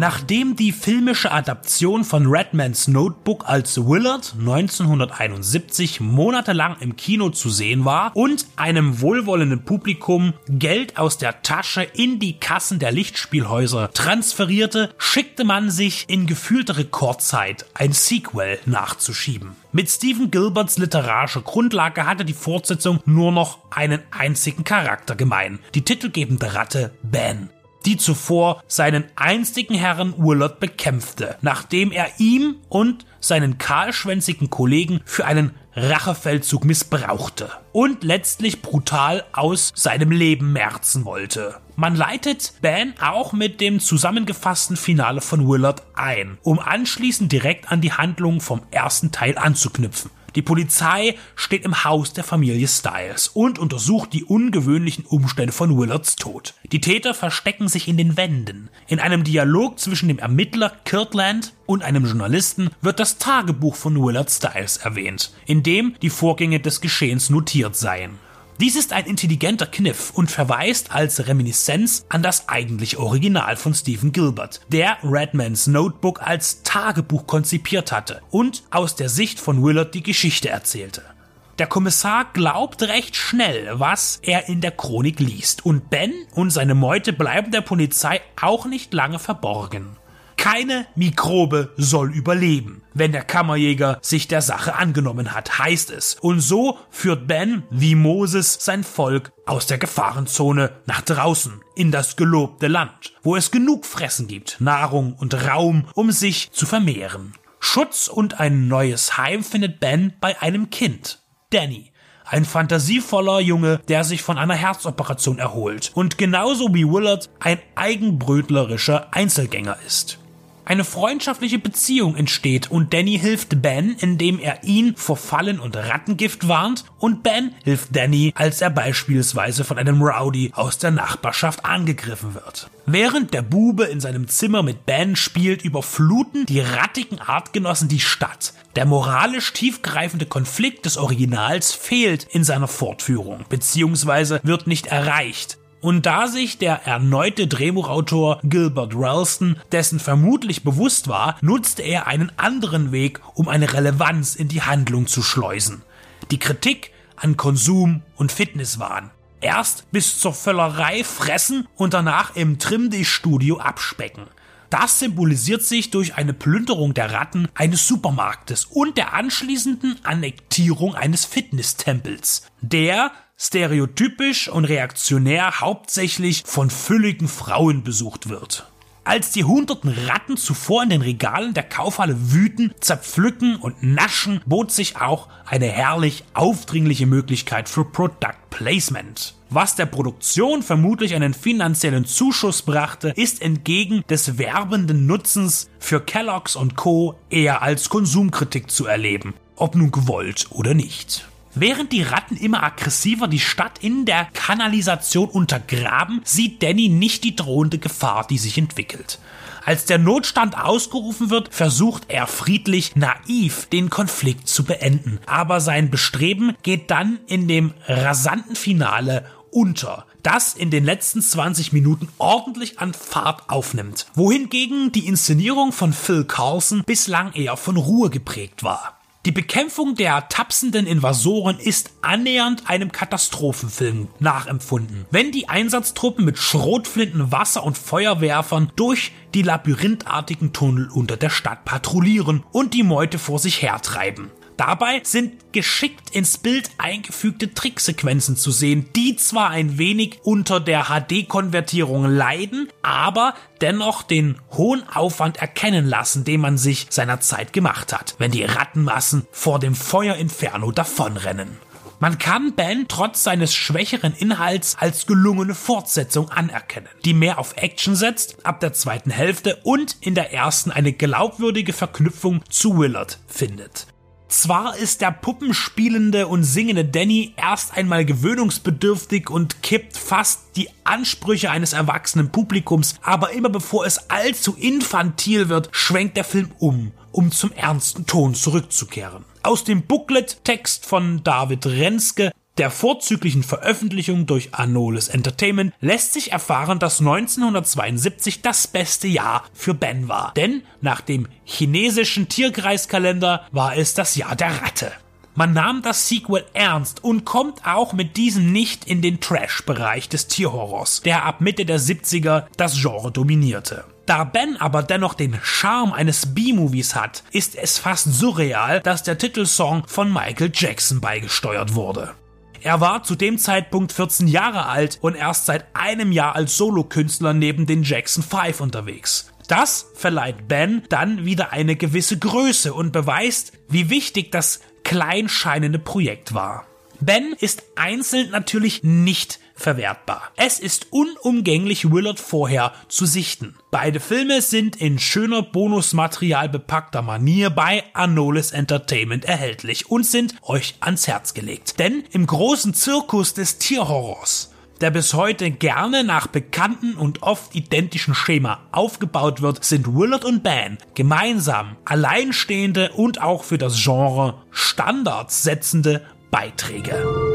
Nachdem die filmische Adaption von Redmans Notebook als Willard 1971 monatelang im Kino zu sehen war und einem wohlwollenden Publikum Geld aus der Tasche in die Kassen der Lichtspielhäuser transferierte, schickte man sich in gefühlter Rekordzeit ein Sequel nachzuschieben. Mit Stephen Gilberts literarischer Grundlage hatte die Fortsetzung nur noch einen einzigen Charakter gemein, die titelgebende Ratte Ben die zuvor seinen einstigen Herrn Willard bekämpfte, nachdem er ihm und seinen kahlschwänzigen Kollegen für einen Rachefeldzug missbrauchte und letztlich brutal aus seinem Leben merzen wollte. Man leitet Ben auch mit dem zusammengefassten Finale von Willard ein, um anschließend direkt an die Handlung vom ersten Teil anzuknüpfen. Die Polizei steht im Haus der Familie Styles und untersucht die ungewöhnlichen Umstände von Willards Tod. Die Täter verstecken sich in den Wänden. In einem Dialog zwischen dem Ermittler Kirtland und einem Journalisten wird das Tagebuch von Willard Styles erwähnt, in dem die Vorgänge des Geschehens notiert seien. Dies ist ein intelligenter Kniff und verweist als Reminiszenz an das eigentliche Original von Stephen Gilbert, der Redmans Notebook als Tagebuch konzipiert hatte und aus der Sicht von Willard die Geschichte erzählte. Der Kommissar glaubt recht schnell, was er in der Chronik liest, und Ben und seine Meute bleiben der Polizei auch nicht lange verborgen. Keine Mikrobe soll überleben, wenn der Kammerjäger sich der Sache angenommen hat, heißt es. Und so führt Ben, wie Moses, sein Volk aus der Gefahrenzone nach draußen, in das gelobte Land, wo es genug Fressen gibt, Nahrung und Raum, um sich zu vermehren. Schutz und ein neues Heim findet Ben bei einem Kind, Danny, ein fantasievoller Junge, der sich von einer Herzoperation erholt und genauso wie Willard ein eigenbrötlerischer Einzelgänger ist. Eine freundschaftliche Beziehung entsteht und Danny hilft Ben, indem er ihn vor Fallen und Rattengift warnt und Ben hilft Danny, als er beispielsweise von einem Rowdy aus der Nachbarschaft angegriffen wird. Während der Bube in seinem Zimmer mit Ben spielt, überfluten die rattigen Artgenossen die Stadt. Der moralisch tiefgreifende Konflikt des Originals fehlt in seiner Fortführung, beziehungsweise wird nicht erreicht. Und da sich der erneute Drehbuchautor Gilbert Ralston dessen vermutlich bewusst war, nutzte er einen anderen Weg, um eine Relevanz in die Handlung zu schleusen. Die Kritik an Konsum und Fitnesswahn. Erst bis zur Völlerei fressen und danach im Trimdish-Studio abspecken. Das symbolisiert sich durch eine Plünderung der Ratten eines Supermarktes und der anschließenden Annektierung eines Fitnesstempels, der stereotypisch und reaktionär hauptsächlich von fülligen Frauen besucht wird. Als die hunderten Ratten zuvor in den Regalen der Kaufhalle wüten, zerpflücken und naschen, bot sich auch eine herrlich aufdringliche Möglichkeit für Product Placement. Was der Produktion vermutlich einen finanziellen Zuschuss brachte, ist entgegen des werbenden Nutzens für Kellogg's und Co. eher als Konsumkritik zu erleben, ob nun gewollt oder nicht. Während die Ratten immer aggressiver die Stadt in der Kanalisation untergraben, sieht Danny nicht die drohende Gefahr, die sich entwickelt. Als der Notstand ausgerufen wird, versucht er friedlich, naiv den Konflikt zu beenden. Aber sein Bestreben geht dann in dem rasanten Finale unter, das in den letzten 20 Minuten ordentlich an Fahrt aufnimmt. Wohingegen die Inszenierung von Phil Carlson bislang eher von Ruhe geprägt war. Die Bekämpfung der tapsenden Invasoren ist annähernd einem Katastrophenfilm nachempfunden. Wenn die Einsatztruppen mit Schrotflinten, Wasser und Feuerwerfern durch die labyrinthartigen Tunnel unter der Stadt patrouillieren und die Meute vor sich hertreiben. Dabei sind geschickt ins Bild eingefügte Tricksequenzen zu sehen, die zwar ein wenig unter der HD-Konvertierung leiden, aber dennoch den hohen Aufwand erkennen lassen, den man sich seiner Zeit gemacht hat, wenn die Rattenmassen vor dem Feuerinferno davonrennen. Man kann Ben trotz seines schwächeren Inhalts als gelungene Fortsetzung anerkennen, die mehr auf Action setzt, ab der zweiten Hälfte und in der ersten eine glaubwürdige Verknüpfung zu Willard findet. Zwar ist der puppenspielende und singende Danny erst einmal gewöhnungsbedürftig und kippt fast die Ansprüche eines erwachsenen Publikums, aber immer bevor es allzu infantil wird, schwenkt der Film um, um zum ernsten Ton zurückzukehren. Aus dem Booklet-Text von David Renske der vorzüglichen Veröffentlichung durch Anolis Entertainment lässt sich erfahren, dass 1972 das beste Jahr für Ben war. Denn nach dem chinesischen Tierkreiskalender war es das Jahr der Ratte. Man nahm das Sequel ernst und kommt auch mit diesem nicht in den Trash-Bereich des Tierhorrors, der ab Mitte der 70er das Genre dominierte. Da Ben aber dennoch den Charme eines B-Movies hat, ist es fast surreal, dass der Titelsong von Michael Jackson beigesteuert wurde. Er war zu dem Zeitpunkt 14 Jahre alt und erst seit einem Jahr als Solokünstler neben den Jackson 5 unterwegs. Das verleiht Ben dann wieder eine gewisse Größe und beweist, wie wichtig das klein Projekt war. Ben ist einzeln natürlich nicht verwertbar. Es ist unumgänglich Willard vorher zu sichten. Beide Filme sind in schöner Bonusmaterial bepackter Manier bei Anolis Entertainment erhältlich und sind euch ans Herz gelegt. Denn im großen Zirkus des Tierhorrors der bis heute gerne nach bekannten und oft identischen Schema aufgebaut wird, sind Willard und Ben gemeinsam alleinstehende und auch für das Genre Standards setzende Beiträge.